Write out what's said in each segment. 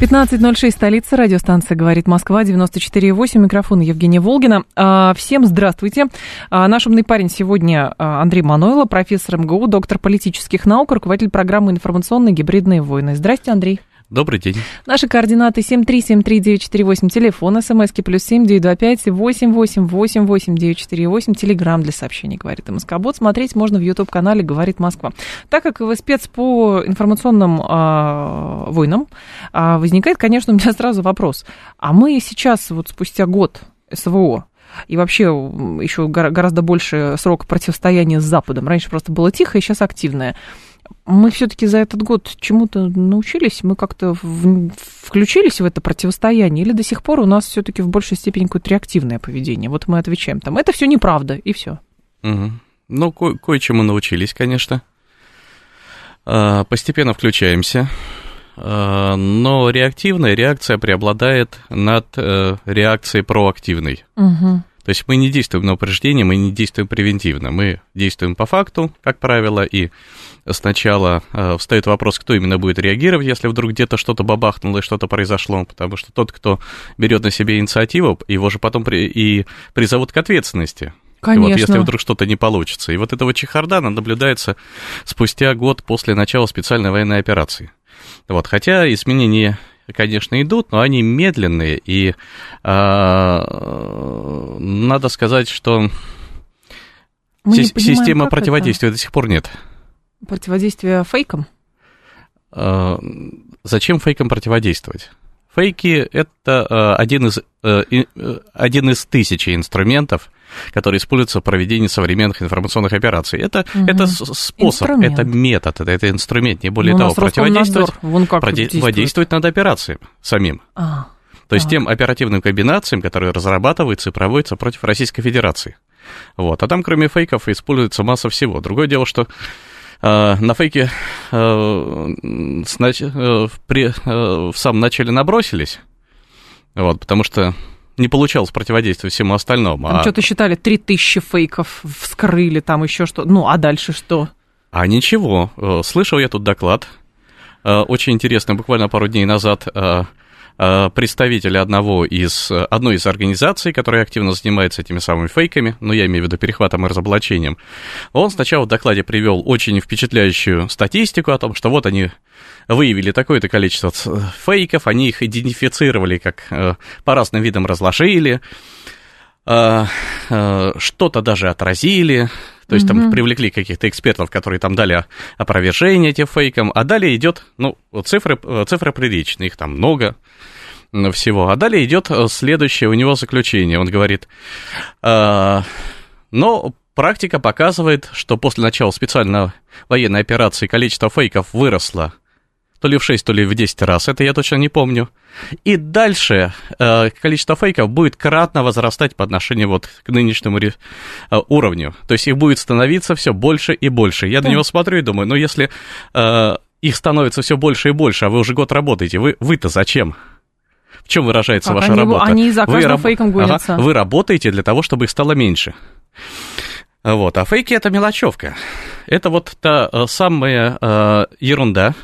15.06, столица, радиостанция «Говорит Москва», 94.8, микрофон Евгения Волгина. А, всем здравствуйте. А, наш умный парень сегодня а, Андрей Манойло, профессор МГУ, доктор политических наук, руководитель программы «Информационные гибридные войны». Здрасте, Андрей. Добрый день. Наши координаты 7373948, телефон, смски плюс семь девять два пять восемь восемь восемь восемь девять четыре восемь, телеграмм для сообщений, говорит МСК-бот. Смотреть можно в YouTube-канале «Говорит Москва». Так как вы спец по информационным э, войнам, э, возникает, конечно, у меня сразу вопрос. А мы сейчас, вот спустя год СВО, и вообще еще гораздо больше срок противостояния с Западом. Раньше просто было тихо, и сейчас активное мы все-таки за этот год чему-то научились, мы как-то в, включились в это противостояние, или до сих пор у нас все-таки в большей степени какое-то реактивное поведение? Вот мы отвечаем там, это все неправда, и все. Угу. Ну, ко- кое-чему научились, конечно. А, постепенно включаемся, а, но реактивная реакция преобладает над э, реакцией проактивной. Угу. То есть мы не действуем на упреждение, мы не действуем превентивно, мы действуем по факту, как правило, и сначала э, встает вопрос, кто именно будет реагировать, если вдруг где-то что-то бабахнуло и что-то произошло, потому что тот, кто берет на себе инициативу, его же потом при, и призовут к ответственности. Конечно. Вот, если вдруг что-то не получится. И вот этого чехардана наблюдается спустя год после начала специальной военной операции. Вот, хотя изменения конечно, идут, но они медленные, и э, надо сказать, что си- система противодействия это? до сих пор нет. Противодействие фейкам? Э, зачем фейкам противодействовать? Фейки – это э, один из, э, один из тысячи инструментов, которые используются в проведении современных информационных операций. Это, угу. это способ, инструмент. это метод, это, это инструмент, не более Но того. Противодействовать, Вон как противодействовать надо операциям самим. А, То есть а. тем оперативным комбинациям, которые разрабатываются и проводятся против Российской Федерации. Вот. А там, кроме фейков, используется масса всего. Другое дело, что Э, на фейке э, снач... Э, при... в самом начале набросились, вот, потому что не получалось противодействовать всему остальному. Там а... что-то считали, 3000 фейков вскрыли, там еще что Ну, а дальше что? А ничего. Слышал я тут доклад, очень интересный, буквально пару дней назад Э, представителя одного из, одной из организаций, которая активно занимается этими самыми фейками, ну, я имею в виду перехватом и разоблачением, он сначала в докладе привел очень впечатляющую статистику о том, что вот они выявили такое-то количество фейков, они их идентифицировали как э, по разным видам разложили, что-то даже отразили, то есть там привлекли каких-то экспертов, которые там дали опровержение этим фейкам, а далее идет, ну, цифры, цифры приличные, их там много всего. А далее идет следующее у него заключение. Он говорит, э, но практика показывает, что после начала специальной военной операции количество фейков выросло то ли в 6, то ли в 10 раз, это я точно не помню. И дальше э, количество фейков будет кратно возрастать по отношению вот к нынешнему э, уровню. То есть их будет становиться все больше и больше. Я да. на него смотрю и думаю, ну если э, их становится все больше и больше, а вы уже год работаете, вы, вы-то зачем? В чем выражается как ваша они, работа? Они за каждым вы, фейком гонятся. Ага, вы работаете для того, чтобы их стало меньше. Вот, а фейки это мелочевка. Это вот та э, самая э, ерунда,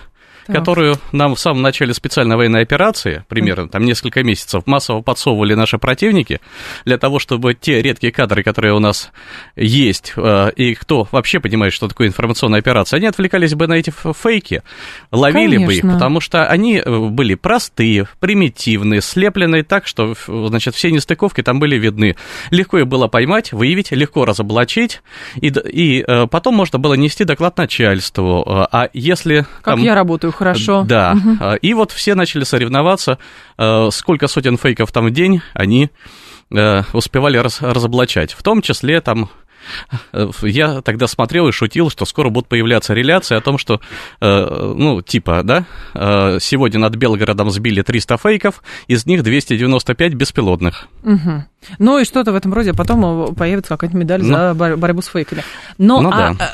так. которую нам в самом начале специальной военной операции, примерно там несколько месяцев, массово подсовывали наши противники для того, чтобы те редкие кадры, которые у нас есть, э, и кто вообще понимает, что такое информационная операция, они отвлекались бы на эти фейки, ловили Конечно. бы их, потому что они э, были простые, примитивные, слепленные так, что, значит, все нестыковки там были видны. Легко их было поймать, выявить, легко разоблачить, и, и э, потом можно было нести доклад начальству. А если... Как там, я работаю хорошо. Да. Угу. И вот все начали соревноваться, э, сколько сотен фейков там в день они э, успевали раз, разоблачать. В том числе там э, я тогда смотрел и шутил, что скоро будут появляться реляции о том, что, ну, типа, да, сегодня над Белгородом сбили 300 фейков, из них 295 беспилотных. Угу. Ну и что-то в этом роде, а потом появится какая-нибудь медаль ну, за борьбу с фейками. Но, ну, а, да.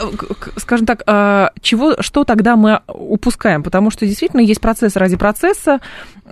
скажем так, а, чего, что тогда мы упускаем? Потому что действительно есть процесс ради процесса,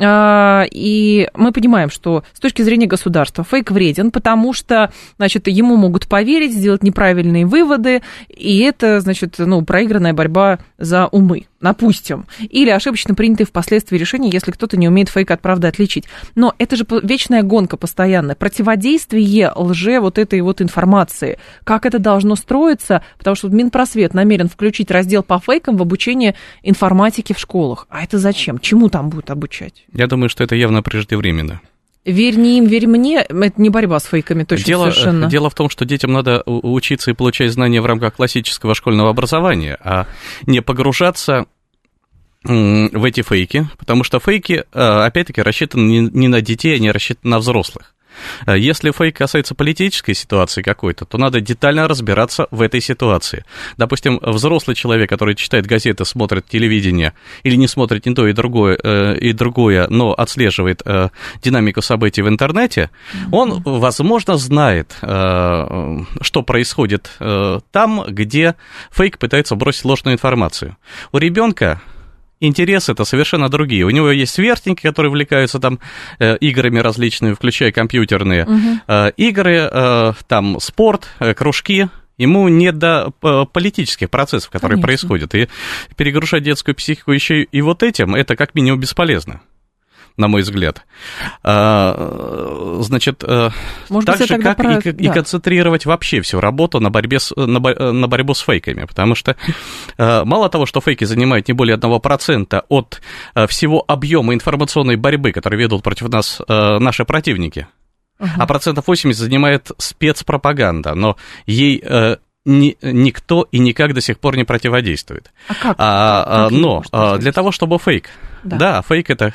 и мы понимаем, что с точки зрения государства фейк вреден, потому что, значит, ему могут поверить, сделать неправильные выводы, и это, значит, ну, проигранная борьба за умы, допустим. Или ошибочно принятые впоследствии решения, если кто-то не умеет фейк от правды отличить. Но это же вечная гонка постоянная. Противодействие лже вот этой вот информации. Как это должно строиться? Потому что Минпросвет намерен включить раздел по фейкам в обучение информатики в школах. А это зачем? Чему там будут обучать? Я думаю, что это явно преждевременно. Верь не им, верь мне, это не борьба с фейками, точно дело, совершенно. Дело в том, что детям надо учиться и получать знания в рамках классического школьного образования, а не погружаться в эти фейки, потому что фейки, а, опять-таки, рассчитаны не на детей, они рассчитаны на взрослых. Э, если фейк касается политической ситуации какой-то, то надо детально разбираться в этой ситуации. Допустим, взрослый человек, который читает газеты, смотрит телевидение или не смотрит ни то и другое, э, и другое но отслеживает э, динамику событий в интернете, он, возможно, знает, что происходит там, где фейк пытается бросить ложную информацию. У ребенка интересы это совершенно другие. У него есть сверстники, которые увлекаются там э, играми различными, включая компьютерные угу. э, игры, э, там спорт, э, кружки. Ему не до э, политических процессов, которые Конечно. происходят. И перегружать детскую психику еще и вот этим, это как минимум бесполезно на мой взгляд. А, значит, э, Может так быть, же, как про... и, да. и концентрировать вообще всю работу на, борьбе с, на, на борьбу с фейками, потому что э, мало того, что фейки занимают не более 1% от э, всего объема информационной борьбы, которую ведут против нас наши противники, uh-huh. а процентов 80 занимает спецпропаганда, но ей ни, никто и никак до сих пор не противодействует. А как? А, как но для того, чтобы фейк, да, да фейк это а,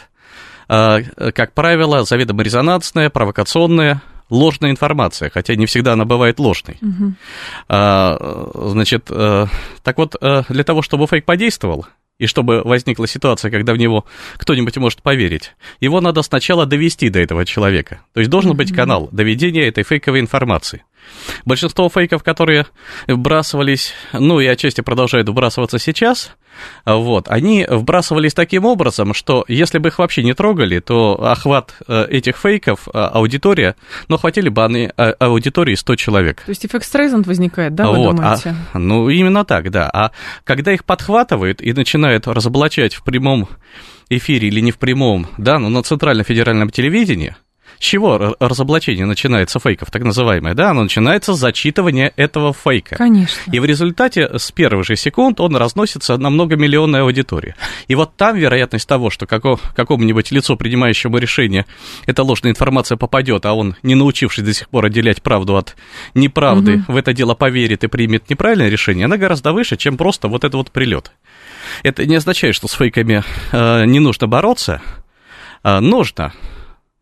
как правило, заведомо резонансная, провокационная, ложная информация, хотя не всегда она бывает ложной. Угу. Значит, э, так вот, э, для того, чтобы фейк подействовал, и чтобы возникла ситуация, когда в него кто-нибудь может поверить, его надо сначала довести до этого человека. То есть должен быть канал доведения этой фейковой информации. Большинство фейков, которые вбрасывались, ну и отчасти продолжают вбрасываться сейчас, вот, они вбрасывались таким образом, что если бы их вообще не трогали, то охват э, этих фейков, э, аудитория, ну, хватили бы они э, аудитории 100 человек. То есть эффект Стрейзанд возникает, да, вы вот, а, думаете? А, ну, именно так, да. А когда их подхватывают и начинают разоблачать в прямом эфире или не в прямом, да, но на центральном федеральном телевидении, чего разоблачение начинается фейков, так называемое, да? Оно начинается с зачитывания этого фейка. Конечно. И в результате с первых же секунд он разносится на многомиллионной аудитории. И вот там вероятность того, что како, какому-нибудь лицу, принимающему решение, эта ложная информация попадет, а он, не научившись до сих пор отделять правду от неправды, угу. в это дело поверит и примет неправильное решение, она гораздо выше, чем просто вот этот вот прилет. Это не означает, что с фейками э, не нужно бороться. Э, нужно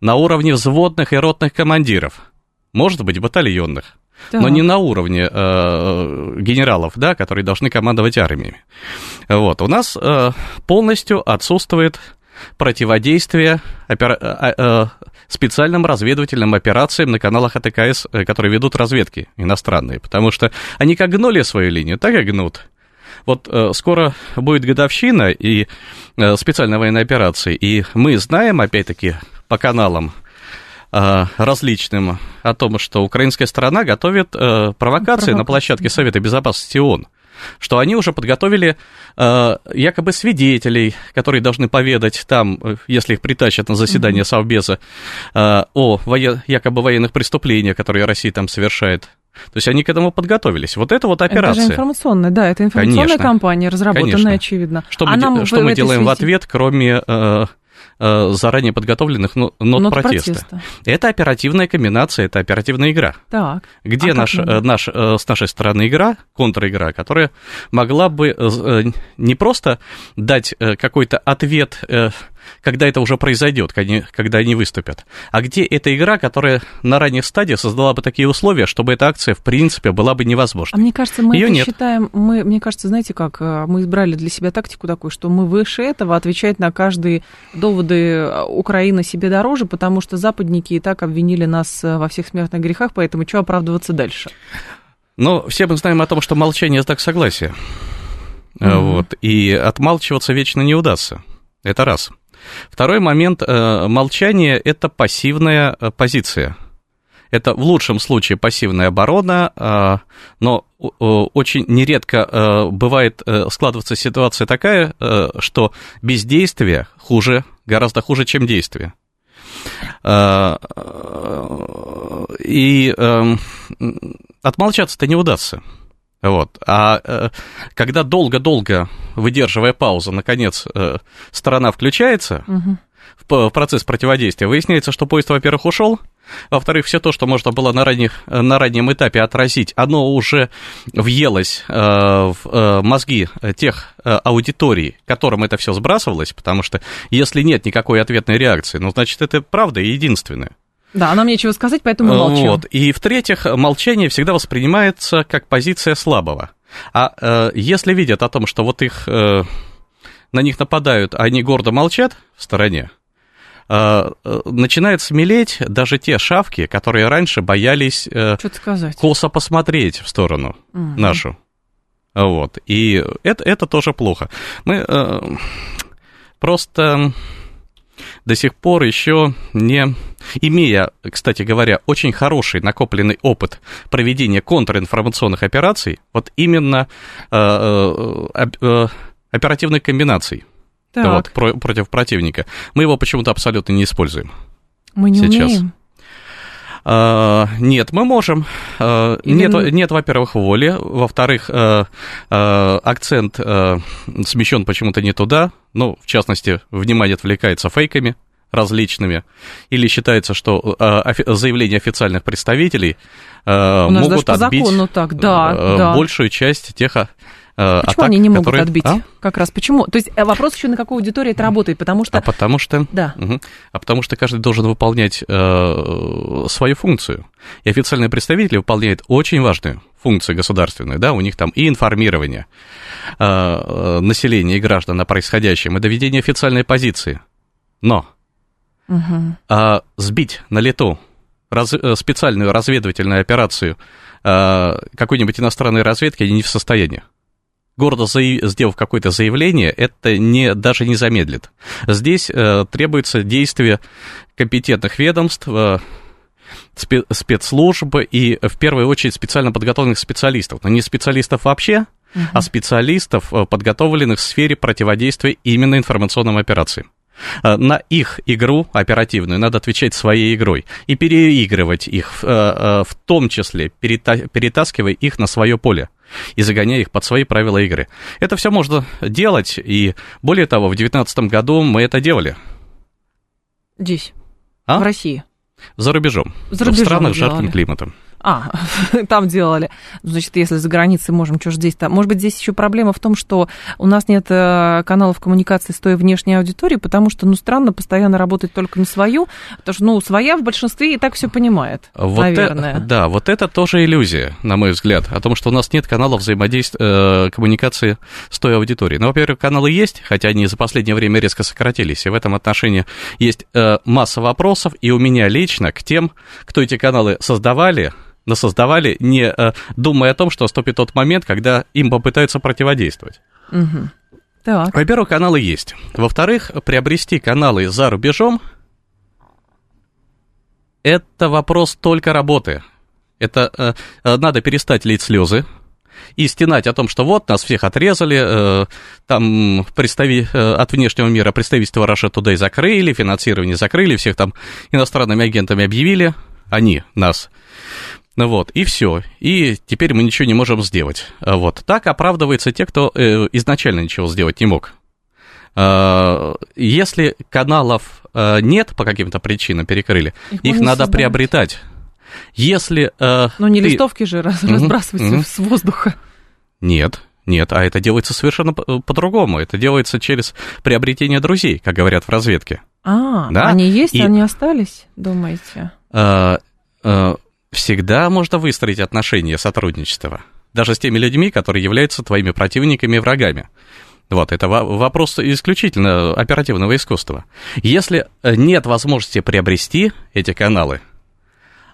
на уровне взводных и ротных командиров, может быть, батальонных, так. но не на уровне э, генералов, да, которые должны командовать армиями. Вот, у нас э, полностью отсутствует противодействие опера... э, э, специальным разведывательным операциям на каналах АТКС, э, которые ведут разведки иностранные, потому что они как гнули свою линию, так и гнут. Вот э, скоро будет годовщина и э, специальной военной операции, и мы знаем, опять-таки, по каналам э, различным о том, что украинская сторона готовит э, провокации на площадке Совета Безопасности ООН что они уже подготовили э, якобы свидетелей, которые должны поведать там, если их притащат на заседание Совбеза, э, о воен, якобы военных преступлениях, которые Россия там совершает. То есть они к этому подготовились. Вот это вот операция. Это же информационная, да, это информационная конечно, кампания, разработанная, конечно. очевидно. Что а мы, что мы делаем связи... в ответ, кроме Э, заранее подготовленных нот, нот протеста. протеста. Это оперативная комбинация, это оперативная игра. Так. Где а наш, э, наш, э, с нашей стороны игра, контр-игра, которая могла бы не просто дать какой-то ответ когда это уже произойдет, когда они выступят. А где эта игра, которая на ранних стадиях создала бы такие условия, чтобы эта акция, в принципе, была бы невозможна? А мне кажется, мы Её это нет. считаем, мы, мне кажется, знаете как, э, мы избрали для себя тактику такую, что мы выше этого отвечать на каждые доводы э, Украины себе дороже, потому что западники и так обвинили нас э, во всех смертных грехах, поэтому что оправдываться дальше? Но все мы знаем о том, что молчание – знак согласия. Mm-hmm. Вот, и отмалчиваться вечно не удастся. Это раз. Второй момент э, молчание это пассивная э, позиция. Это в лучшем случае пассивная оборона, э, но очень нередко э, бывает э, складываться ситуация такая, что бездействие хуже, гораздо хуже, чем действие. И эм, отмолчаться-то не удастся. Вот. А э, когда долго-долго, выдерживая паузу, наконец, э, сторона включается угу. в, в процесс противодействия, выясняется, что поезд, во-первых, ушел, во-вторых, все то, что можно было на, ранних, на раннем этапе отразить, оно уже въелось э, в э, мозги тех э, аудиторий, которым это все сбрасывалось, потому что если нет никакой ответной реакции, ну, значит, это правда единственное. Да, нам нечего сказать, поэтому молчим. Вот. И в-третьих, молчание всегда воспринимается как позиция слабого. А э, если видят о том, что вот их э, на них нападают, а они гордо молчат в стороне, э, э начинает смелеть даже те шавки, которые раньше боялись э, косо посмотреть в сторону угу. нашу. Вот. И это, это тоже плохо. Мы э, просто до сих пор еще не имея, кстати говоря, очень хороший накопленный опыт проведения контринформационных операций, вот именно э, э, э, оперативных комбинаций вот, про, против противника, мы его почему-то абсолютно не используем. Мы не сейчас. умеем. Uh, нет, мы можем. Uh, нет, нет, во-первых, воли. Во-вторых, uh, акцент смещен почему-то не туда. Ну, в частности, внимание отвлекается фейками различными, или считается, что заявления официальных представителей могут отбить так, да, да. большую часть тех Э, почему атак, они не могут которые... отбить? А? Как раз почему? То есть э, вопрос еще на какую аудиторию это работает, потому что... А потому что... Да. Угу. А потому что каждый должен выполнять э, свою функцию. И официальные представители выполняют очень важную функцию государственную, да, у них там и информирование э, э населения и граждан о происходящем, и доведение официальной позиции. Но угу. э, сбить на лету раз, специальную разведывательную операцию э, какой-нибудь иностранной разведки они не в состоянии гордо заяв, сделав какое-то заявление, это не, даже не замедлит. Здесь э, требуется действие компетентных ведомств, э, спецслужб и, в первую очередь, специально подготовленных специалистов. Но не специалистов вообще, uh-huh. а специалистов, э, подготовленных в сфере противодействия именно информационным операциям. Э, на их игру оперативную надо отвечать своей игрой и переигрывать их, э, в том числе перетаскивая их на свое поле и загоняя их под свои правила игры. Это все можно делать, и более того, в 2019 году мы это делали. Здесь, а? в России. За рубежом, За рубежом в странах с жарким климатом. А, там делали. Значит, если за границей можем, что же здесь там? Может быть, здесь еще проблема в том, что у нас нет э, каналов коммуникации с той внешней аудиторией, потому что, ну, странно постоянно работать только на свою, потому что, ну, своя в большинстве и так все понимает, вот наверное. Это, да, вот это тоже иллюзия, на мой взгляд, о том, что у нас нет каналов взаимодействия, э, коммуникации с той аудиторией. Но, во-первых, каналы есть, хотя они за последнее время резко сократились, и в этом отношении есть э, масса вопросов, и у меня лично к тем, кто эти каналы создавали, насоздавали, не э, думая о том, что наступит тот момент, когда им попытаются противодействовать. Угу. Так. Во-первых, каналы есть. Во-вторых, приобрести каналы за рубежом – это вопрос только работы. Это э, э, надо перестать лить слезы и стенать о том, что вот нас всех отрезали, э, там представи, э, от внешнего мира представительство Russia Today закрыли, финансирование закрыли, всех там иностранными агентами объявили, они нас вот, и все. И теперь мы ничего не можем сделать. А вот. Так оправдываются те, кто э, изначально ничего сделать не мог. Э, если каналов э, нет по каким-то причинам, перекрыли, их, их надо создавать. приобретать. Если... Э, Но не ты... листовки же раз, разбрасывать mm-hmm. с воздуха. Нет, Нет, а это делается совершенно по-другому. Это делается через приобретение друзей, как говорят в разведке. А, да? они есть, И... они остались, думаете? А, а, всегда можно выстроить отношения сотрудничества. Даже с теми людьми, которые являются твоими противниками и врагами. Вот, это вопрос исключительно оперативного искусства. Если нет возможности приобрести эти каналы,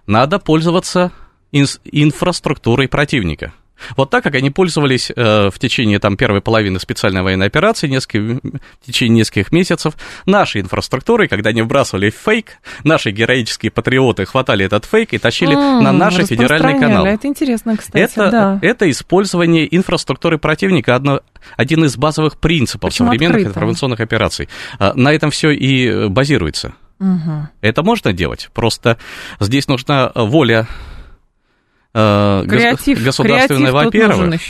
надо пользоваться инфраструктурой противника – вот так, как они пользовались э, в течение там, первой половины специальной военной операции, несколько, в течение нескольких месяцев, нашей инфраструктурой, когда они вбрасывали фейк, наши героические патриоты хватали этот фейк и тащили mm, на наши федеральные каналы. Это интересно, кстати, это, да. Это использование инфраструктуры противника, одно, один из базовых принципов Почему современных открыто? информационных операций. А, на этом все и базируется. Угу. Это можно делать, просто здесь нужна воля Э, креатив, государственное, во-первых.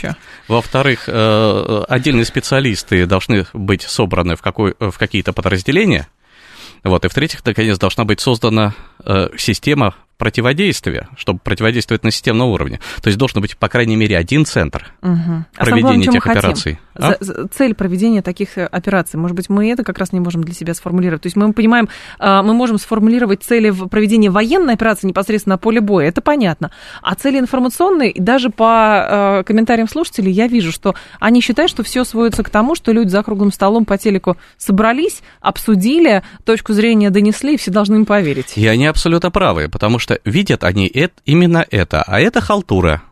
Во-вторых, э, отдельные специалисты должны быть собраны в, какой, в какие-то подразделения. Вот. И в-третьих, наконец, должна быть создана э, система противодействия, чтобы противодействовать на системном уровне. То есть должен быть, по крайней мере, один центр угу. проведения а этих операций. А? Цель проведения таких э, операций. Может быть, мы это как раз не можем для себя сформулировать. То есть мы понимаем, а, мы можем сформулировать цели в проведении военной операции непосредственно на поле боя. Это понятно. А цели информационные, даже по э, комментариям слушателей, я вижу, что они считают, что все сводится к тому, что люди за круглым столом по телеку собрались, обсудили, точку зрения донесли, и все должны им поверить. И они абсолютно правы, потому что видят они это, именно это, а это халтура.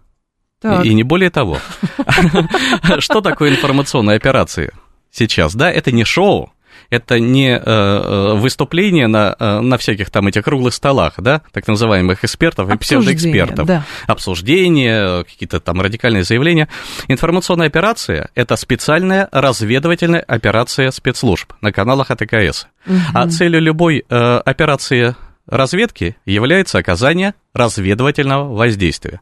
Так. И не более того. Что такое информационные операции сейчас? Да, это не шоу, это не э, э, выступление на, э, на всяких там этих круглых столах, да, так называемых экспертов и псевдоэкспертов. Да. Обсуждения, какие-то там радикальные заявления. Информационная операция – это специальная разведывательная операция спецслужб на каналах АТКС. Угу. А целью любой э, операции разведки является оказание разведывательного воздействия.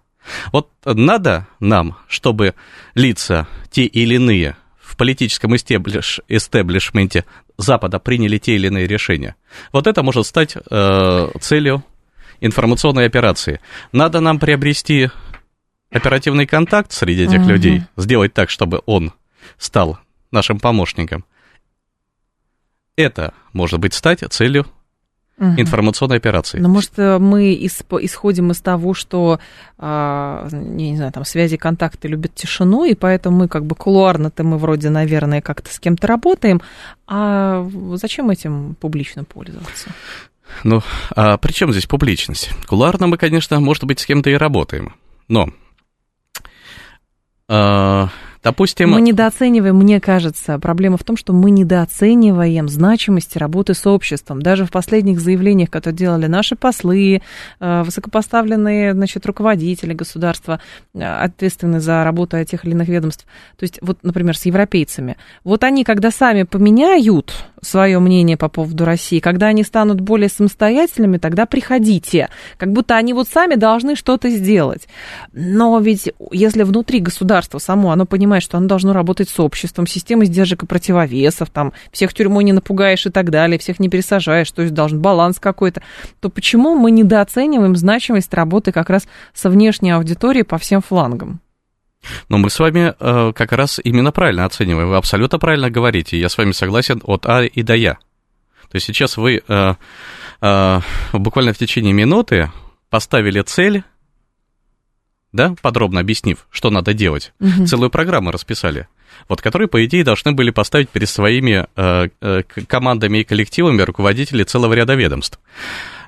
Вот надо нам, чтобы лица те или иные в политическом истеблиш, истеблишменте Запада приняли те или иные решения. Вот это может стать э, целью информационной операции. Надо нам приобрести оперативный контакт среди этих uh-huh. людей, сделать так, чтобы он стал нашим помощником. Это может быть стать целью угу. информационной операции. Но, может, э, мы исходим из того, что, а, я не знаю, там связи, контакты любят тишину, и поэтому мы как бы кулуарно-то мы вроде, наверное, как-то с кем-то работаем, а зачем этим публично пользоваться? Ну, а при чем здесь публичность? Кулуарно мы, конечно, может быть, с кем-то и работаем, но... А, Допустим... Мы недооцениваем, мне кажется, проблема в том, что мы недооцениваем значимости работы с обществом. Даже в последних заявлениях, которые делали наши послы, э, высокопоставленные значит, руководители государства, э, ответственные за работу этих или иных ведомств, то есть вот, например, с европейцами, вот они, когда сами поменяют свое мнение по поводу России, когда они станут более самостоятельными, тогда приходите. Как будто они вот сами должны что-то сделать. Но ведь если внутри государства само, оно понимает, что оно должно работать с обществом, системой сдержек и противовесов, там, всех тюрьмой не напугаешь и так далее, всех не пересажаешь, то есть должен баланс какой-то, то почему мы недооцениваем значимость работы как раз со внешней аудиторией по всем флангам? Но мы с вами э, как раз именно правильно оцениваем. Вы абсолютно правильно говорите. Я с вами согласен от А и до Я. То есть сейчас вы э, э, буквально в течение минуты поставили цель, да, подробно объяснив, что надо делать. Угу. Целую программу расписали. Вот, которые, по идее, должны были поставить перед своими э, э, командами и коллективами руководители целого ряда ведомств.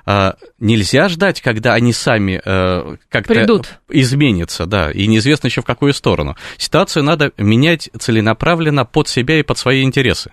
А, нельзя ждать, когда они сами э, как-то Придут. изменятся, да, и неизвестно еще в какую сторону. Ситуацию надо менять целенаправленно под себя и под свои интересы.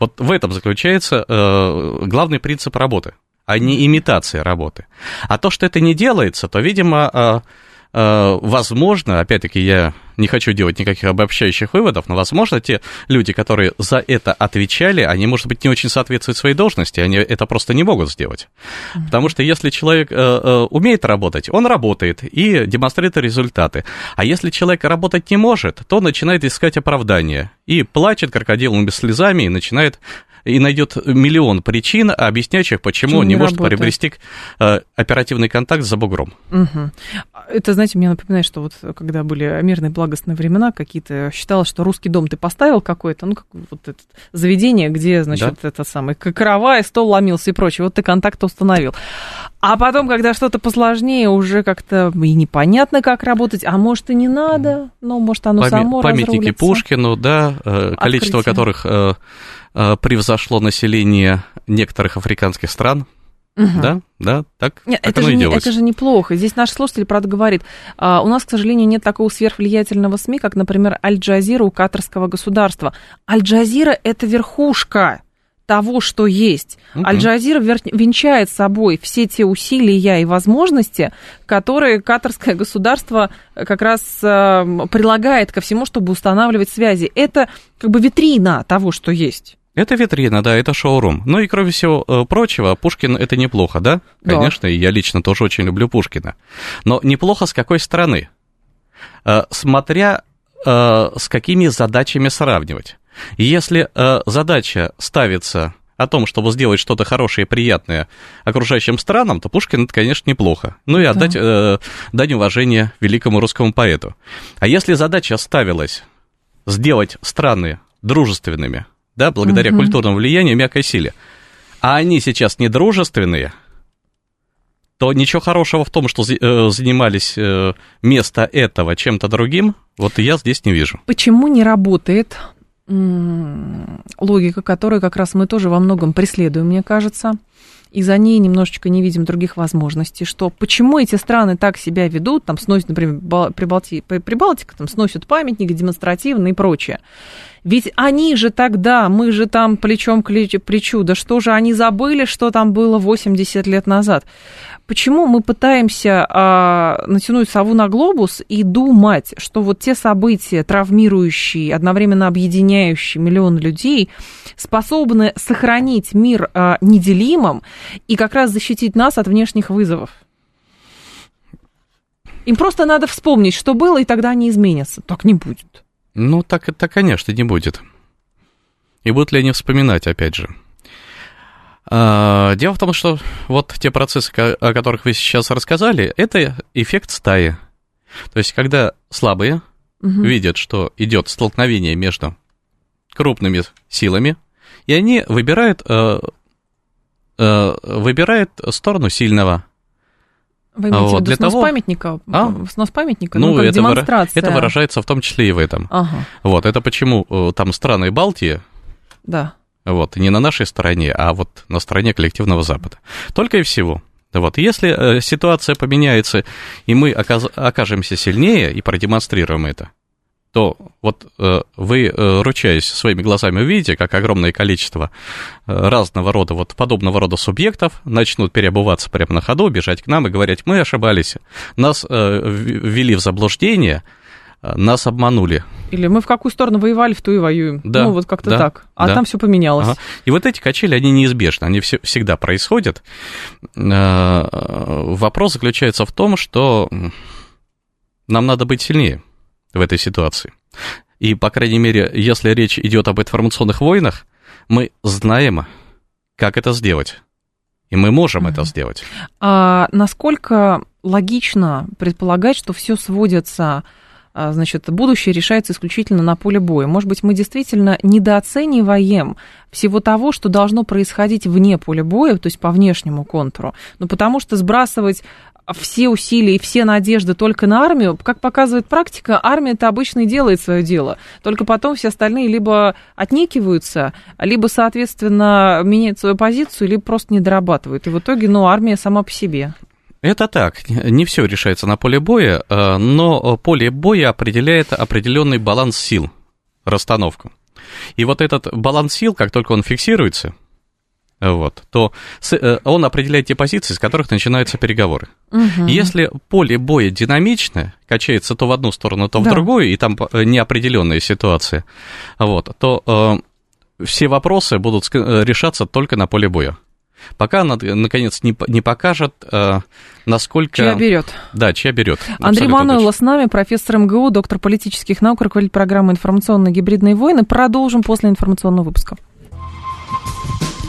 Вот в этом заключается э, главный принцип работы, а не имитация работы. А то, что это не делается, то, видимо, э, Э, возможно, опять-таки, я не хочу делать никаких обобщающих выводов, но, возможно, те люди, которые за это отвечали, они, может быть, не очень соответствуют своей должности, они это просто не могут сделать. Mm-hmm. Потому что если человек э, э, умеет работать, он работает и демонстрирует результаты. А если человек работать не может, то начинает искать оправдания и плачет крокодилами без слезами и начинает и найдет миллион причин, объясняющих, почему он не, не может работает. приобрести э, оперативный контакт за бугром. Угу. Это, знаете, мне напоминает, что вот когда были мирные благостные времена какие-то. Считалось, что русский дом ты поставил какой-то, ну, как вот это заведение, где, значит, да? это самое, каравай, стол ломился и прочее. Вот ты контакт установил. А потом, когда что-то посложнее, уже как-то и непонятно, как работать, а может и не надо, ну, может оно Пам- само Памятники разрулится. Пушкину, да, э, количество Открытие. которых э, э, превзошло население некоторых африканских стран. Угу. Да, да, так, Нет, так это, оно же и не, это же неплохо. Здесь наш слушатель, правда, говорит, а, у нас, к сожалению, нет такого сверхвлиятельного СМИ, как, например, Аль-Джазира у катарского государства. Аль-Джазира – это верхушка того, что есть. Uh-huh. Аль-Джазира венчает собой все те усилия и возможности, которые катарское государство как раз э, прилагает ко всему, чтобы устанавливать связи. Это как бы витрина того, что есть. Это витрина, да, это шоурум. Ну и кроме всего э, прочего, Пушкин это неплохо, да? да? Конечно, и я лично тоже очень люблю Пушкина. Но неплохо с какой стороны? Э, смотря э, с какими задачами сравнивать. Если задача ставится о том, чтобы сделать что-то хорошее и приятное окружающим странам, то Пушкин это, конечно, неплохо. Ну и отдать да. э, дань уважения великому русскому поэту. А если задача ставилась сделать страны дружественными, да, благодаря угу. культурному влиянию и мягкой силе. А они сейчас недружественные, то ничего хорошего в том, что э, занимались э, вместо этого чем-то другим, вот я здесь не вижу. Почему не работает логика, которую как раз мы тоже во многом преследуем, мне кажется, и за ней немножечко не видим других возможностей, что почему эти страны так себя ведут, там сносят, например, Прибалти... Прибалтика, там сносят памятники демонстративно и прочее. Ведь они же тогда, мы же там плечом к плечу, да что же они забыли, что там было 80 лет назад? Почему мы пытаемся а, натянуть сову на глобус и думать, что вот те события, травмирующие, одновременно объединяющие миллион людей, способны сохранить мир а, неделимым и как раз защитить нас от внешних вызовов? Им просто надо вспомнить, что было, и тогда они изменятся. Так не будет. Ну, так это, конечно, не будет. И будут ли они вспоминать, опять же. А, дело в том, что вот те процессы, о которых вы сейчас рассказали, это эффект стаи. То есть, когда слабые угу. видят, что идет столкновение между крупными силами, и они выбирают, э, э, выбирают сторону сильного. Вы имеете вот, в виду для снос того... памятника? А? Снос памятника? Ну, ну это, демонстрация. это выражается в том числе и в этом. Ага. Вот, это почему э, там страны Балтии, да. вот, не на нашей стороне, а вот на стороне коллективного Запада. Только и всего. Вот, если э, ситуация поменяется, и мы окажемся сильнее и продемонстрируем это, то вот э, вы, э, ручаясь своими глазами, увидите, как огромное количество э, разного рода, вот подобного рода субъектов начнут переобуваться прямо на ходу, бежать к нам и говорить, мы ошибались, нас ввели в заблуждение, нас обманули. Или мы в какую сторону воевали, в ту и воюем. Да, ну, вот как-то да, так. А да. там все поменялось. Ага. И вот эти качели, они неизбежны, они все, всегда происходят. Вопрос заключается в том, что нам надо быть сильнее в этой ситуации. И, по крайней мере, если речь идет об информационных войнах, мы знаем, как это сделать. И мы можем mm-hmm. это сделать. А насколько логично предполагать, что все сводится а, значит, будущее решается исключительно на поле боя. Может быть, мы действительно недооцениваем всего того, что должно происходить вне поля боя, то есть по внешнему контуру. Ну, потому что сбрасывать все усилия и все надежды только на армию, как показывает практика, армия это обычно и делает свое дело. Только потом все остальные либо отнекиваются, либо, соответственно, меняют свою позицию, либо просто не дорабатывают. И в итоге, ну, армия сама по себе. Это так, не все решается на поле боя, э, но поле боя определяет определенный баланс сил, расстановку. И вот этот баланс сил, как только он фиксируется, вот, то э, он определяет те позиции, с которых начинаются переговоры. Угу. Если поле боя динамичное, качается то в одну сторону, то в да. другую, и там э, неопределенная ситуация, вот, то э, все вопросы будут решаться только на поле боя пока она, наконец, не, не покажет, э, насколько... Чья берет. Да, чья берет. Андрей Мануэлла с нами, профессор МГУ, доктор политических наук, руководитель программы «Информационные гибридные войны». Продолжим после информационного выпуска.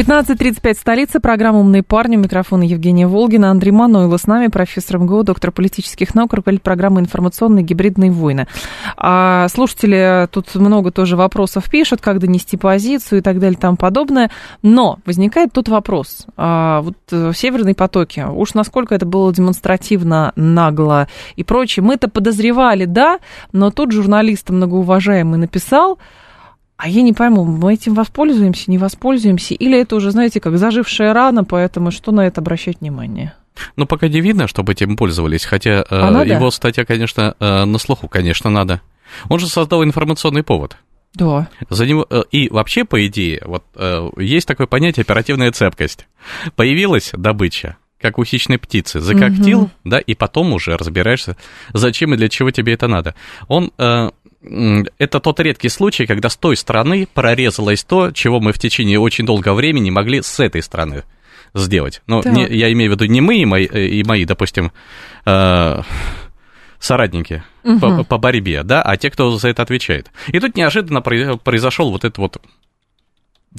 15.35 столица, программа «Умные парни», у микрофона Евгения Волгина, Андрей Манойло с нами, профессор МГУ, доктор политических наук, руководитель программы «Информационные гибридные войны». А слушатели тут много тоже вопросов пишут, как донести позицию и так далее тому подобное, но возникает тут вопрос. А, вот э, северные потоки, уж насколько это было демонстративно, нагло и прочее, мы это подозревали, да, но тут журналист многоуважаемый написал, а я не пойму, мы этим воспользуемся, не воспользуемся, или это уже, знаете, как зажившая рана, поэтому что на это обращать внимание? Ну, пока не видно, чтобы этим пользовались, хотя а э, его статья, конечно, э, на слуху, конечно, надо. Он же создал информационный повод. Да. За него, э, и вообще, по идее, вот э, есть такое понятие оперативная цепкость. Появилась добыча, как у хищной птицы, закоктил, угу. да, и потом уже разбираешься, зачем и для чего тебе это надо. Он э, это тот редкий случай, когда с той стороны прорезалось то, чего мы в течение очень долгого времени могли с этой стороны сделать. Ну, не, я имею в виду не мы и мои, э, и мои допустим, э, соратники угу. по, по борьбе, да, а те, кто за это отвечает. И тут неожиданно произошел вот это вот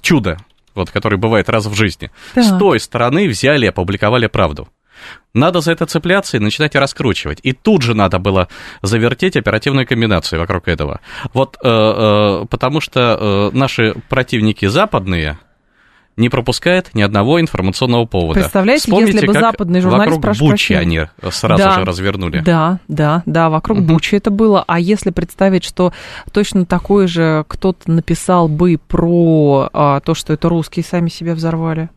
чудо, вот, которое бывает раз в жизни. Да. С той стороны взяли и опубликовали правду. Надо за это цепляться и начинать раскручивать. И тут же надо было завертеть оперативную комбинацию вокруг этого. Вот э, э, потому что э, наши противники западные не пропускают ни одного информационного повода. Представляете, Вспомните, если бы западный журналист, вокруг прошу Бучи прощения. они сразу да, же развернули. Да, да, да, вокруг угу. Бучи это было. А если представить, что точно такой же кто-то написал бы про а, то, что это русские сами себя взорвали?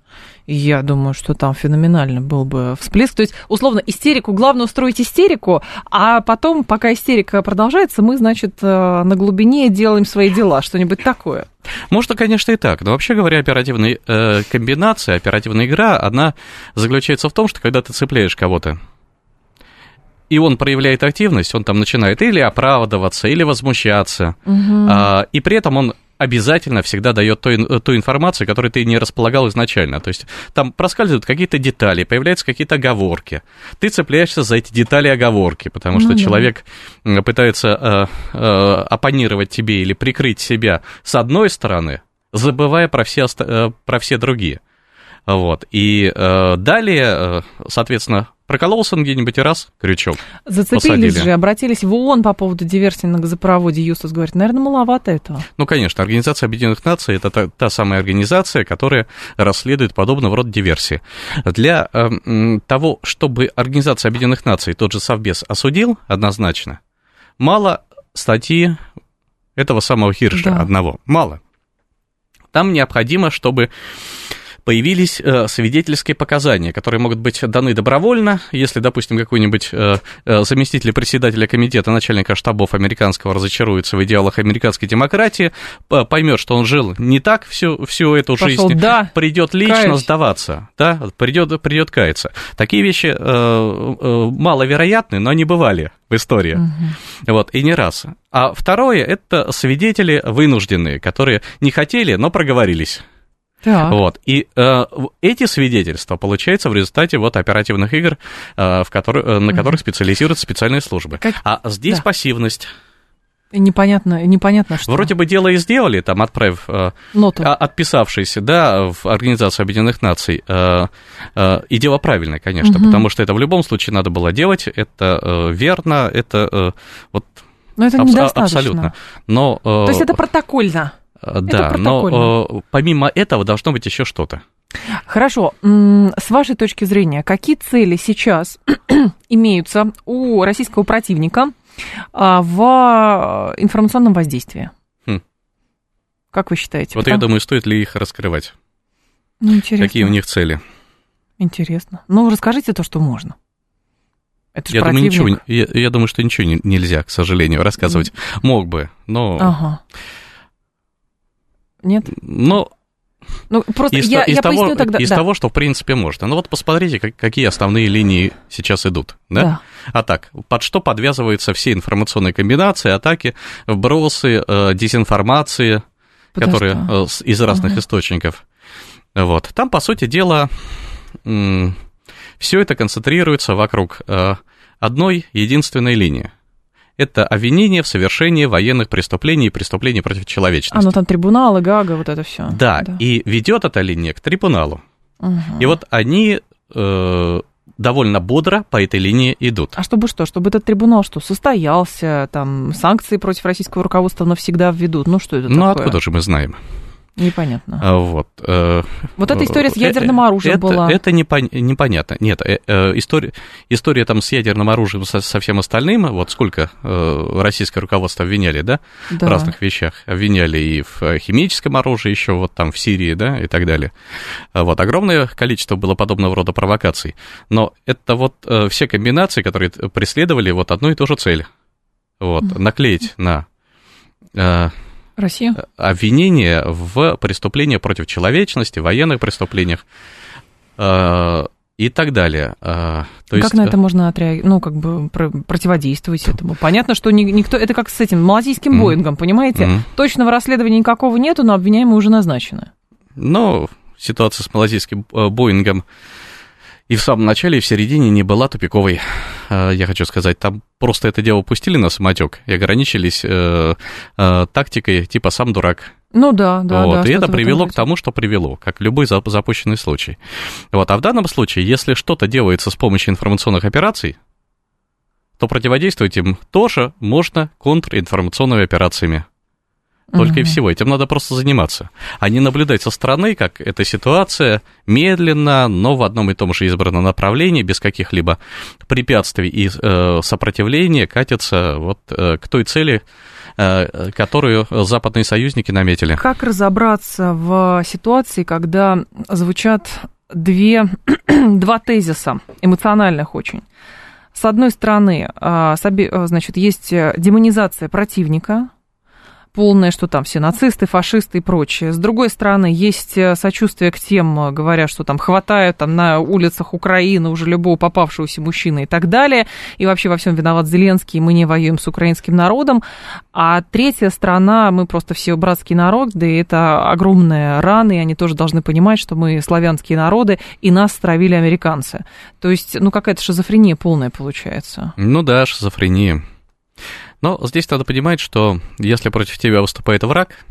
Я думаю, что там феноменально был бы всплеск. То есть, условно, истерику, главное устроить истерику, а потом, пока истерика продолжается, мы, значит, э, на глубине делаем свои дела, что-нибудь такое. Может, конечно, и так. Но вообще говоря, оперативная э, комбинация, оперативная игра, она заключается в том, что когда ты цепляешь кого-то, и он проявляет активность, он там начинает или оправдываться, или возмущаться, угу. а, и при этом он обязательно всегда дает ту, ту информацию, которую ты не располагал изначально. То есть там проскальзывают какие-то детали, появляются какие-то оговорки. Ты цепляешься за эти детали и оговорки, потому что ну, человек да. пытается э, э, оппонировать тебе или прикрыть себя с одной стороны, забывая про все, э, про все другие. Вот. И э, далее, э, соответственно, Прокололся он где-нибудь и раз, крючок. Зацепились посадили. же, обратились в ООН по поводу диверсии на газопроводе. Юстас говорит, наверное, маловато этого. Ну, конечно, Организация Объединенных Наций – это та, та самая организация, которая расследует подобного рода диверсии. Для э, того, чтобы Организация Объединенных Наций, тот же Совбез, осудил однозначно, мало статьи этого самого Хирша да. одного. Мало. Там необходимо, чтобы появились э, свидетельские показания, которые могут быть даны добровольно, если, допустим, какой-нибудь э, э, заместитель председателя комитета, начальника штабов американского разочаруется в идеалах американской демократии, поймет, что он жил не так всю, всю эту Пошел, жизнь, да, придет лично каюсь. сдаваться, да, придет, придет каяться. Такие вещи э, э, маловероятны, но они бывали в истории. Угу. Вот, и не раз. А второе, это свидетели вынужденные, которые не хотели, но проговорились. Так. Вот. И э, эти свидетельства получаются в результате вот оперативных игр, э, в которые, э, на угу. которых специализируются специальные службы. Как... А здесь да. пассивность. Непонятно, непонятно что. Вроде бы дело и сделали, там, отправив, э, Ноту. Отписавшись, да, в Организацию Объединенных Наций. Э, э, и дело правильное, конечно, угу. потому что это в любом случае надо было делать, это верно, это вот... Но это недостаточно. Абсолютно. Но, То есть это протокольно? Э, да, но э, помимо этого должно быть еще что-то. Хорошо. С вашей точки зрения, какие цели сейчас имеются у российского противника а, в информационном воздействии? Хм. Как вы считаете? Вот Потому... я думаю, стоит ли их раскрывать? Ну, интересно. Какие у них цели? Интересно. Ну, расскажите то, что можно. Это я, думаю, ничего, я, я думаю, что ничего не, нельзя, к сожалению, рассказывать. Мог бы, но... Ага. Нет? Ну, ну, просто из, я, из, я того, тогда. Из да. того, что, в принципе, можно. Ну, вот посмотрите, как, какие основные линии сейчас идут, да? да? А так, под что подвязываются все информационные комбинации, атаки, вбросы, э, дезинформации, Подожди. которые э, из разных ага. источников. Вот. Там, по сути дела, э, все это концентрируется вокруг... Э, одной единственной линии. Это обвинение в совершении военных преступлений и преступлений против человечности. А, ну там трибуналы, Гага, вот это все. Да, да. и ведет эта линия к трибуналу. Угу. И вот они э, довольно бодро по этой линии идут. А чтобы что? Чтобы этот трибунал что, состоялся, там, санкции против российского руководства навсегда введут? Ну, что это ну, такое? Ну, откуда же мы знаем? Непонятно. А, вот. Э, вот эта история с ядерным э, оружием это, была. Это непон, непонятно. Нет, э, история, история там с ядерным оружием, со, со всем остальным, вот сколько российское руководство обвиняли, да, да, в разных вещах. Обвиняли и в химическом оружии еще, вот там в Сирии, да, и так далее. Вот, огромное количество было подобного рода провокаций. Но это вот все комбинации, которые преследовали вот одну и ту же цель. Вот, наклеить на Россию? Обвинение в преступлении против человечности, военных преступлениях э, и так далее. Э, то как есть... на это можно отреагировать, ну, как бы противодействовать этому? Понятно, что никто, это как с этим малазийским mm-hmm. Боингом, понимаете? Mm-hmm. Точного расследования никакого нету, но обвиняемые уже назначены. Ну, ситуация с малазийским э, Боингом и в самом начале, и в середине не была тупиковой, э, я хочу сказать. Там просто это дело пустили на самотек и ограничились э, э, тактикой типа «сам дурак». Ну да, да, вот, да. И это привело к тому, что привело, как любой запущенный случай. Вот, а в данном случае, если что-то делается с помощью информационных операций, то противодействовать им тоже можно контринформационными операциями. Только угу. и всего. Этим надо просто заниматься. А не наблюдать со стороны, как эта ситуация медленно, но в одном и том же избранном направлении, без каких-либо препятствий и э, сопротивления, катится вот э, к той цели, э, которую западные союзники наметили. Как разобраться в ситуации, когда звучат две, два тезиса, эмоциональных очень? С одной стороны, а, значит, есть демонизация противника, полное, что там все нацисты, фашисты и прочее. С другой стороны, есть э, сочувствие к тем, э, говоря, что там хватает там на улицах Украины уже любого попавшегося мужчины и так далее. И вообще во всем виноват Зеленский, мы не воюем с украинским народом. А третья страна, мы просто все братский народ, да и это огромная рана, и они тоже должны понимать, что мы славянские народы, и нас стравили американцы. То есть, ну, какая-то шизофрения полная получается. Ну да, шизофрения. Но здесь надо понимать, что если против тебя выступает враг,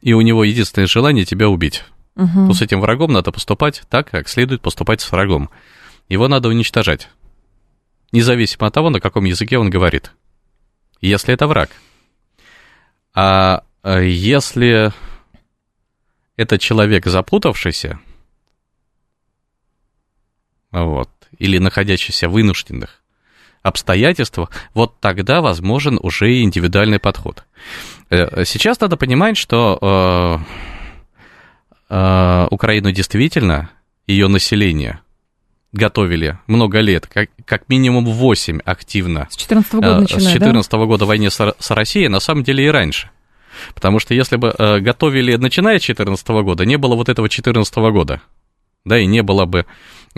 и у него единственное желание тебя убить, угу. то с этим врагом надо поступать так, как следует поступать с врагом. Его надо уничтожать, независимо от того, на каком языке он говорит. Если это враг. А, а если это человек запутавшийся, вот, или находящийся в вынужденных обстоятельствах, вот тогда возможен уже индивидуальный подход. Э, сейчас надо понимать, что э, э, Украину действительно, ее население готовили много лет, как, как минимум 8 активно. С 14 года э, начиная, С 14 да? года войне с, с Россией, на самом деле и раньше. Потому что если бы э, готовили, начиная с 2014 года, не было вот этого 2014 года, да, и не было бы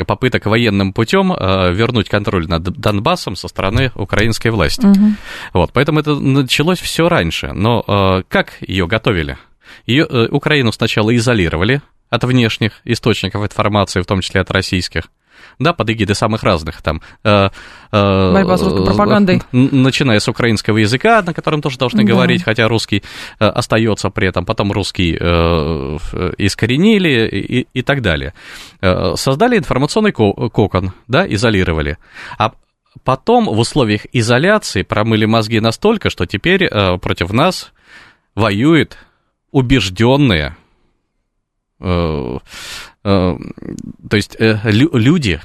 попыток военным путем э, вернуть контроль над Донбассом со стороны украинской власти. Угу. Вот, поэтому это началось все раньше. Но э, как ее готовили? Ее, э, Украину сначала изолировали от внешних источников информации, в том числе от российских да, под эгидой самых разных там... Э, э, Борьба с русской пропагандой. Начиная с украинского языка, на котором тоже должны да. говорить, хотя русский э, остается при этом, потом русский э, искоренили и, и так далее. Э, создали информационный кокон, да, изолировали. А потом в условиях изоляции промыли мозги настолько, что теперь э, против нас воюют убежденные э, Э, то есть э, люди,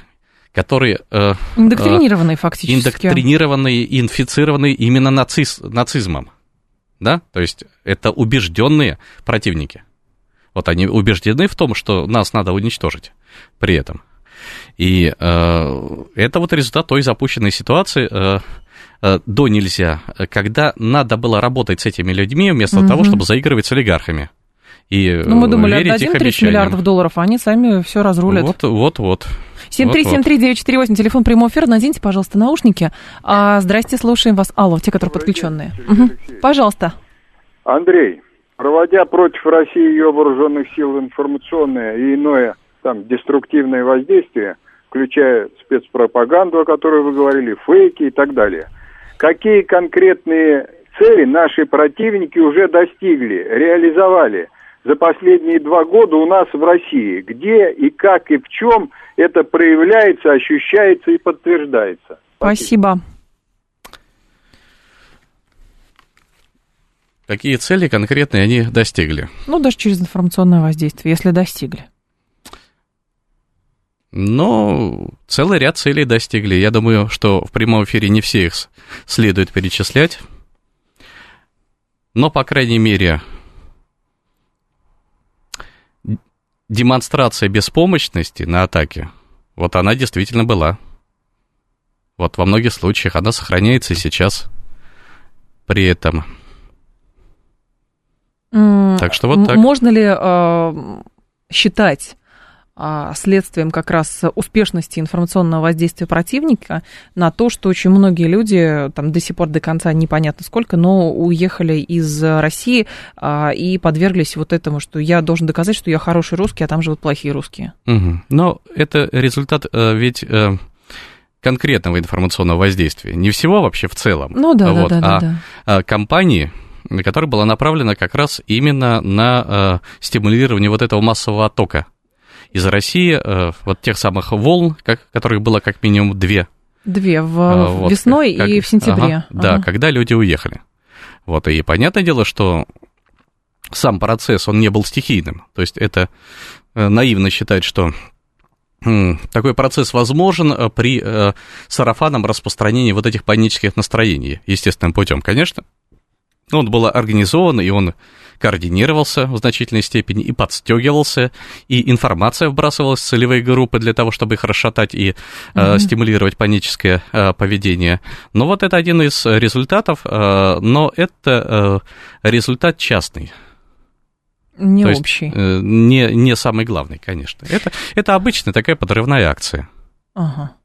которые... Э, индоктринированные фактически. Индоктринированные, инфицированные именно нациз, нацизмом. Да? То есть это убежденные противники. Вот они убеждены в том, что нас надо уничтожить при этом. И э, это вот результат той запущенной ситуации э, э, до нельзя, когда надо было работать с этими людьми вместо угу. того, чтобы заигрывать с олигархами и Ну, мы думали, отдадим 30 миллиардов долларов, а они сами все разрулят. Вот, вот, вот. 7373948, телефон прямого эфира, наденьте, пожалуйста, наушники. А, здрасте, слушаем вас. Алло, те, которые подключенные. Угу. Пожалуйста. Андрей, проводя против России ее вооруженных сил информационное и иное там деструктивное воздействие, включая спецпропаганду, о которой вы говорили, фейки и так далее. Какие конкретные цели наши противники уже достигли, реализовали за последние два года у нас в России? Где и как и в чем это проявляется, ощущается и подтверждается? Спасибо. Какие цели конкретные они достигли? Ну, даже через информационное воздействие, если достигли. Но целый ряд целей достигли. Я думаю, что в прямом эфире не все их следует перечислять. Но, по крайней мере, демонстрация беспомощности на атаке, вот она действительно была. Вот во многих случаях она сохраняется и сейчас при этом. Так что вот так. Можно ли э, считать следствием как раз успешности информационного воздействия противника на то, что очень многие люди, там до сих пор до конца непонятно сколько, но уехали из России э, и подверглись вот этому, что я должен доказать, что я хороший русский, а там живут плохие русские. Угу. Но это результат э, ведь... Э конкретного информационного воздействия, не всего вообще в целом, ну, да, вот, да, да, а да. А компании, которая была направлена как раз именно на э, стимулирование вот этого массового оттока из России, э, вот тех самых волн, как, которых было как минимум две. Две, в, э, вот, весной как, и в сентябре. Ага, ага. Да, когда люди уехали. Вот, и понятное дело, что сам процесс, он не был стихийным. То есть это э, наивно считать, что такой процесс возможен э, при сарафанном распространении вот этих панических настроений естественным путем, конечно. Он был организован, и он координировался в значительной степени, и подстегивался, и информация вбрасывалась в целевые группы для того, чтобы их расшатать и э, стимулировать паническое э, поведение. Но вот это один из результатов, э, но это э, результат частный. Не То общий. Есть, э, не, не самый главный, конечно. Это, это обычная такая подрывная акция. Ага.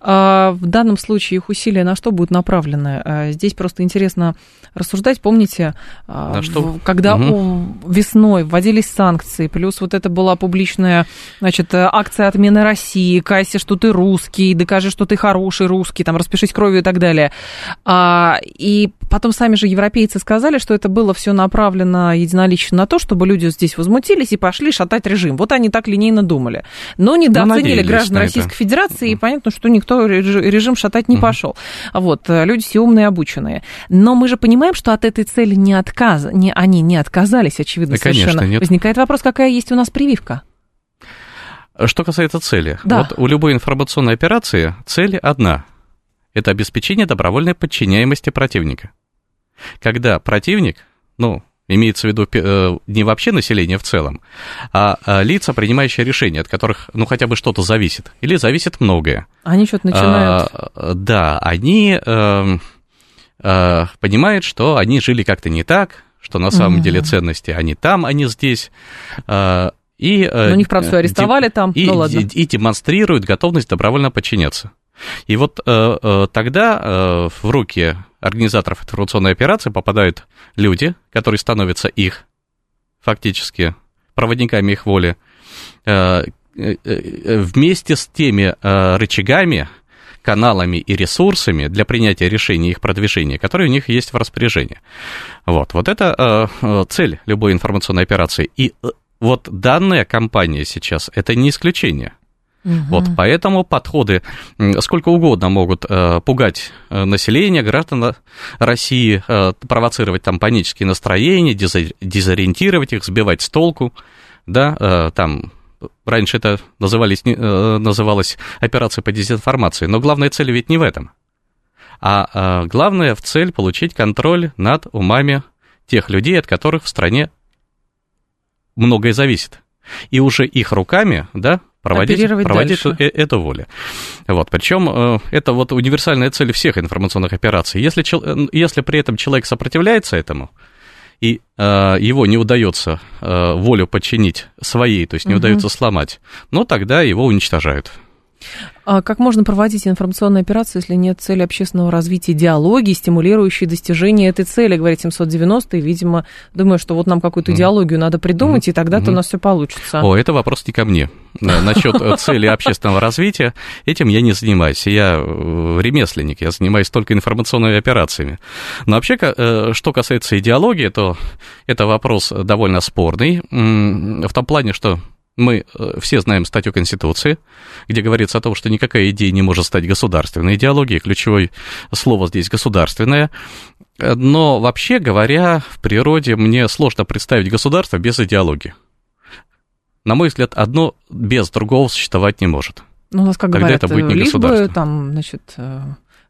А в данном случае их усилия на что будут направлены? А здесь просто интересно рассуждать. Помните, а, на что? когда угу. весной вводились санкции, плюс вот это была публичная значит, акция отмены России, кайся, что ты русский, докажи, что ты хороший русский, там, распишись кровью и так далее. А, и потом сами же европейцы сказали, что это было все направлено единолично на то, чтобы люди здесь возмутились и пошли шатать режим. Вот они так линейно думали. Но недооценили ну, граждан Российской Федерации, и понятно, что никто режим шатать не угу. пошел. Вот, э, люди все умные, обученные. Но мы же понимаем, что от этой цели не отказ, не, они не отказались, очевидно, да, совершенно. Конечно, нет. Возникает вопрос, какая есть у нас прививка? Что касается цели, да. вот у любой информационной операции цель одна – это обеспечение добровольной подчиняемости противника. Когда противник, ну, имеется в виду э, не вообще население в целом, а, а лица, принимающие решения, от которых, ну, хотя бы что-то зависит, или зависит многое. Они что-то начинают... А, да, они э, э, понимают, что они жили как-то не так, что на самом угу. деле ценности они там, они здесь. Э, и, Но них, правда, все арестовали де, там, и, ну ладно. И, и демонстрируют готовность добровольно подчиняться. И вот э, тогда э, в руки организаторов информационной операции попадают люди, которые становятся их фактически проводниками их воли, э, э, э, вместе с теми рычагами, каналами и ресурсами для принятия решений и их продвижения, которые у них есть в распоряжении. Вот, вот это цель любой информационной операции. И вот данная кампания сейчас это не исключение. Угу. Вот поэтому подходы сколько угодно могут э, пугать э, население, граждан России, э, провоцировать там панические настроения, дезориентировать их, сбивать с толку, да, э, там раньше это назывались, э, называлось операция по дезинформации, но главная цель ведь не в этом. А э, главное в цель получить контроль над умами тех людей, от которых в стране многое зависит. И уже их руками, да, проводить, проводить э, эту волю. Вот, причем э, это вот универсальная цель всех информационных операций. Если, э, если при этом человек сопротивляется этому, и э, его не удается э, волю подчинить своей, то есть не угу. удается сломать, ну тогда его уничтожают. А как можно проводить информационные операции, если нет цели общественного развития идеологии, стимулирующей достижение этой цели, говорит 790, и, видимо, думаю, что вот нам какую-то идеологию надо придумать, и тогда-то у нас все получится. О, это вопрос не ко мне. Насчет цели общественного развития, этим я не занимаюсь. Я э, ремесленник, я занимаюсь только информационными операциями. Но вообще, э, что касается идеологии, то это вопрос довольно спорный, в том плане, что мы э, все знаем статью Конституции, где говорится о том, что никакая идея не может стать государственной идеологией. Ключевое слово здесь государственное. Но вообще говоря, в природе мне сложно представить государство без идеологии. На мой взгляд, одно без другого существовать не может. Ну, у нас, как Тогда говорят, это будет не лишь бы государство. там, значит, э,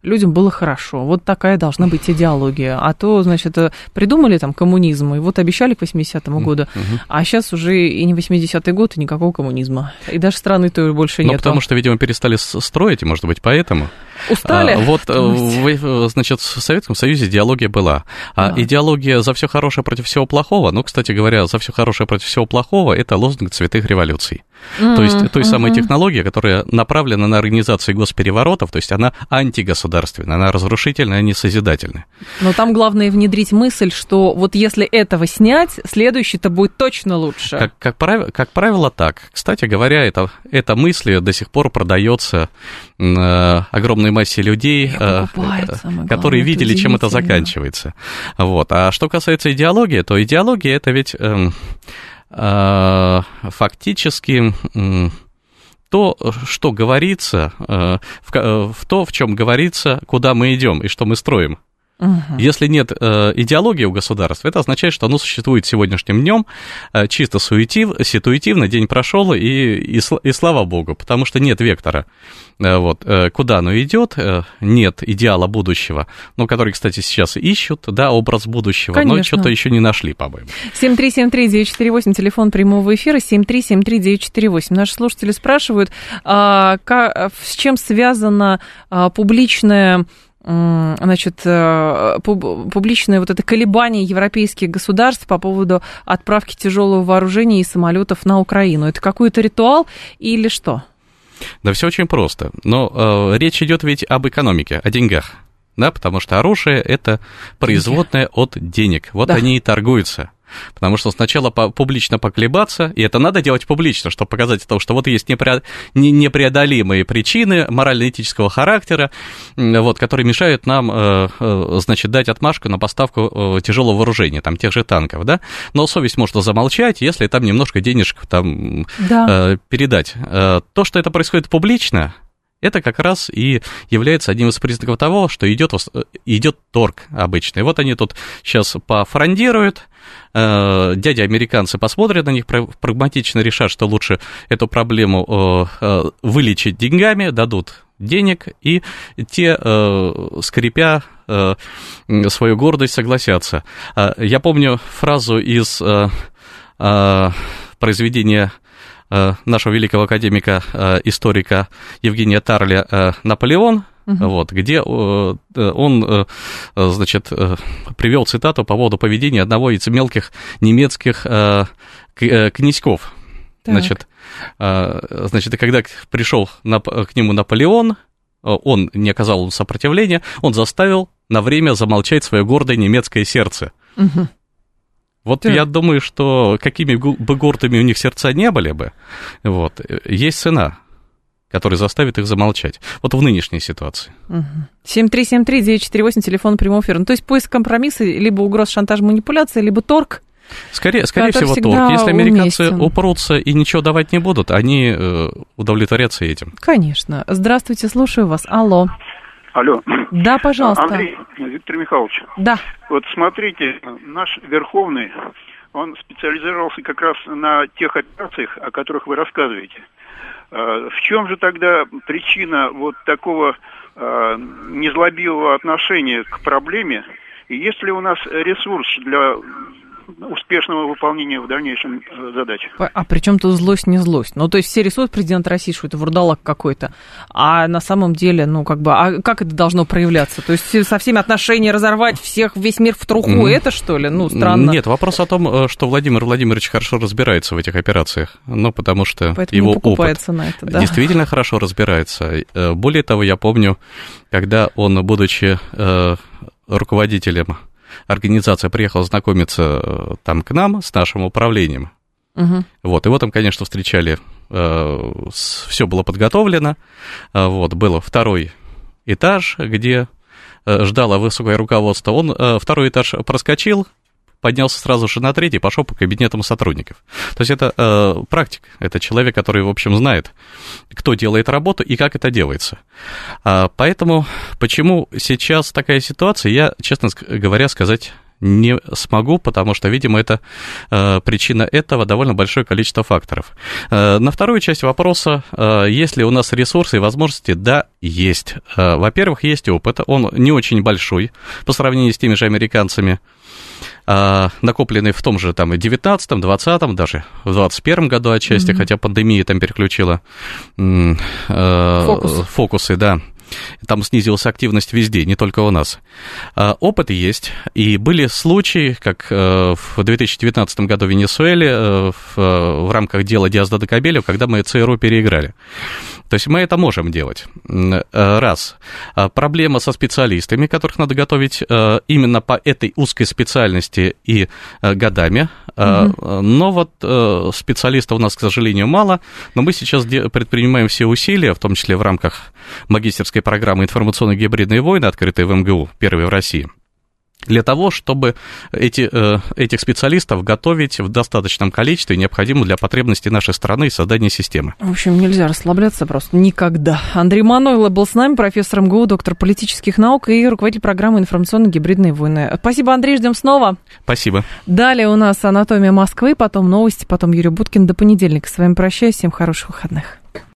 людям было хорошо. Вот такая должна быть идеология. А то, значит, э, придумали там коммунизм, и вот обещали к 80-му году, а сейчас уже и не 80-й год, и никакого коммунизма. И даже страны то больше Ну, нет. потому что, видимо, перестали строить, и, может быть, поэтому. Устали? А, вот, э, в- значит, в Советском Союзе идеология была. А Да. идеология за все хорошее против всего плохого, ну, кстати говоря, за все хорошее против всего плохого, это лозунг цветых революций. То есть той самой технологии, которая направлена на организацию госпереворотов, то есть она антигосударственная, она разрушительная, а не созидательная. Но там главное внедрить мысль, что вот если этого снять, следующий-то будет точно лучше. Как, как, правило, как правило, так. Кстати говоря, это, эта мысль до сих пор продается э, огромной массе людей, э, э, которые видели, чем это заканчивается. Вот. А что касается идеологии, то идеология это ведь э, фактически м, то, что говорится, э, э, в то, в чем говорится, куда мы идем и что мы строим. Мгм. Если нет э, идеологии у государства, это означает, что оно существует сегодняшним днем э, чисто суетив, ситуативно, день прошел, и, и, и слава богу, потому что нет вектора, э, вот, э, куда оно идет, э, нет идеала будущего, ну, который, кстати, сейчас ищут, да, образ будущего, но Конечно. что-то еще не нашли, по-моему. 7373948, телефон прямого эфира, 7373948. Наши слушатели спрашивают, а, ка- с чем связано а, публичное м, значит, э, пуб- публичное вот это колебание европейских государств по поводу отправки тяжелого вооружения и самолетов на Украину. Это какой-то ритуал или что? Да все очень просто. Но э, речь идет ведь об экономике, о деньгах. Да, потому что оружие это производное от денег. Вот Да. они и торгуются. Потому что сначала по- публично поколебаться, и это надо делать публично, чтобы показать то, что вот есть непре- не- непреодолимые причины морально-этического характера, вот, которые мешают нам, э, э, значит, дать отмашку на поставку э, тяжелого вооружения, там, тех же танков, да. Но совесть можно замолчать, если там немножко денежек там Да. передать. То, что это происходит публично, это как раз и является одним из признаков того, что идет, идет торг обычный. Вот они тут сейчас пофрондируют, э, дяди американцы посмотрят на них, пра- прагматично решат, что лучше эту проблему э, э, вылечить деньгами, дадут денег, и те, скрипя свою гордость, согласятся. Я помню фразу из произведения нашего великого академика, э, историка Евгения Тарля «Наполеон», вот, где э, э, он, э, значит, привел цитату по поводу поведения одного из мелких немецких князьков. Так. Значит, значит, и когда пришел нап- к нему Наполеон, он не оказал ему сопротивления, он заставил на время замолчать свое гордое немецкое сердце. Мгм. Вот Так. я думаю, что какими бы гордыми у них сердца не были бы, вот, есть цена, которая заставит их замолчать. Вот в нынешней ситуации. 7373948, телефон прямого эфира. Ну, то есть поиск компромисса, либо угроз, шантаж, манипуляция, либо торг. Скорее, скорее Который всего, торг. Если американцы уместен. упрутся и ничего давать не будут, они э, удовлетворятся этим. Конечно. Здравствуйте, слушаю вас. Алло. Алло. Да, пожалуйста. Андрей, Виктор Михайлович, Да. вот смотрите, наш Верховный, он специализировался как раз на тех операциях, о которых вы рассказываете. Э, В чем же тогда причина вот такого э, незлобивого отношения к проблеме? И есть ли у нас ресурс для успешного выполнения в дальнейшем э, задач. А при чем тут злость, не злость? Ну, то есть все рисуют президент России, что это вурдалак какой-то, а на самом деле, ну, как бы, а как это должно проявляться? То есть со всеми отношения разорвать всех, весь мир в труху, mm. это что ли? Ну, странно. Нет, вопрос о том, э, что Владимир Владимирович хорошо разбирается в этих операциях, ну, потому что Поэтому его опыт на это, да. действительно хорошо разбирается. Э, более того, я помню, когда он, будучи руководителем организация приехала знакомиться э, там к нам с нашим управлением. Угу. Вот, его там, конечно, встречали, э, все было подготовлено. Э, вот, был второй этаж, где э, ждало высокое руководство. Он э, второй этаж проскочил, поднялся сразу же на третий, пошел по кабинетам сотрудников. То есть это э, практик, это человек, который, в общем, знает, кто делает работу и как это делается. А, поэтому почему сейчас такая ситуация, я, честно говоря, сказать не смогу, потому что, видимо, это э, причина этого довольно большое количество факторов. Э, на вторую часть вопроса, э, есть ли у нас ресурсы и возможности? Да, есть. Э, во-первых, есть опыт, он не очень большой по сравнению с теми же американцами. А, накопленные в том же там и 19-м, 20-м, даже в 21-м году отчасти, mm-hmm. хотя пандемия там переключила э, Фокус. фокусы, да. Там снизилась активность везде, не только у нас. А, опыт есть, и были случаи, как э, в 2019 году в Венесуэле э, в, в рамках дела Диазда де Кабелю, когда мы ЦРУ переиграли. То есть мы это можем делать. Э, раз. А проблема со специалистами, которых надо готовить э, именно по этой узкой специальности и э, годами. Угу. Но вот специалистов у нас, к сожалению, мало, но мы сейчас предпринимаем все усилия, в том числе в рамках магистерской программы «Информационные гибридные войны», открытой в МГУ, первой в России – для того, чтобы эти, э, этих специалистов готовить в достаточном количестве, необходимом для потребностей нашей страны и создания системы. В общем, нельзя расслабляться просто никогда. Андрей Манойло был с нами, профессор МГУ, доктор политических наук и руководитель программы «Информационно-гибридные войны». Спасибо, Андрей, ждем снова. Спасибо. Далее у нас «Анатомия Москвы», потом новости, потом Юрий Буткин. До понедельника. С вами прощаюсь. Всем хороших выходных.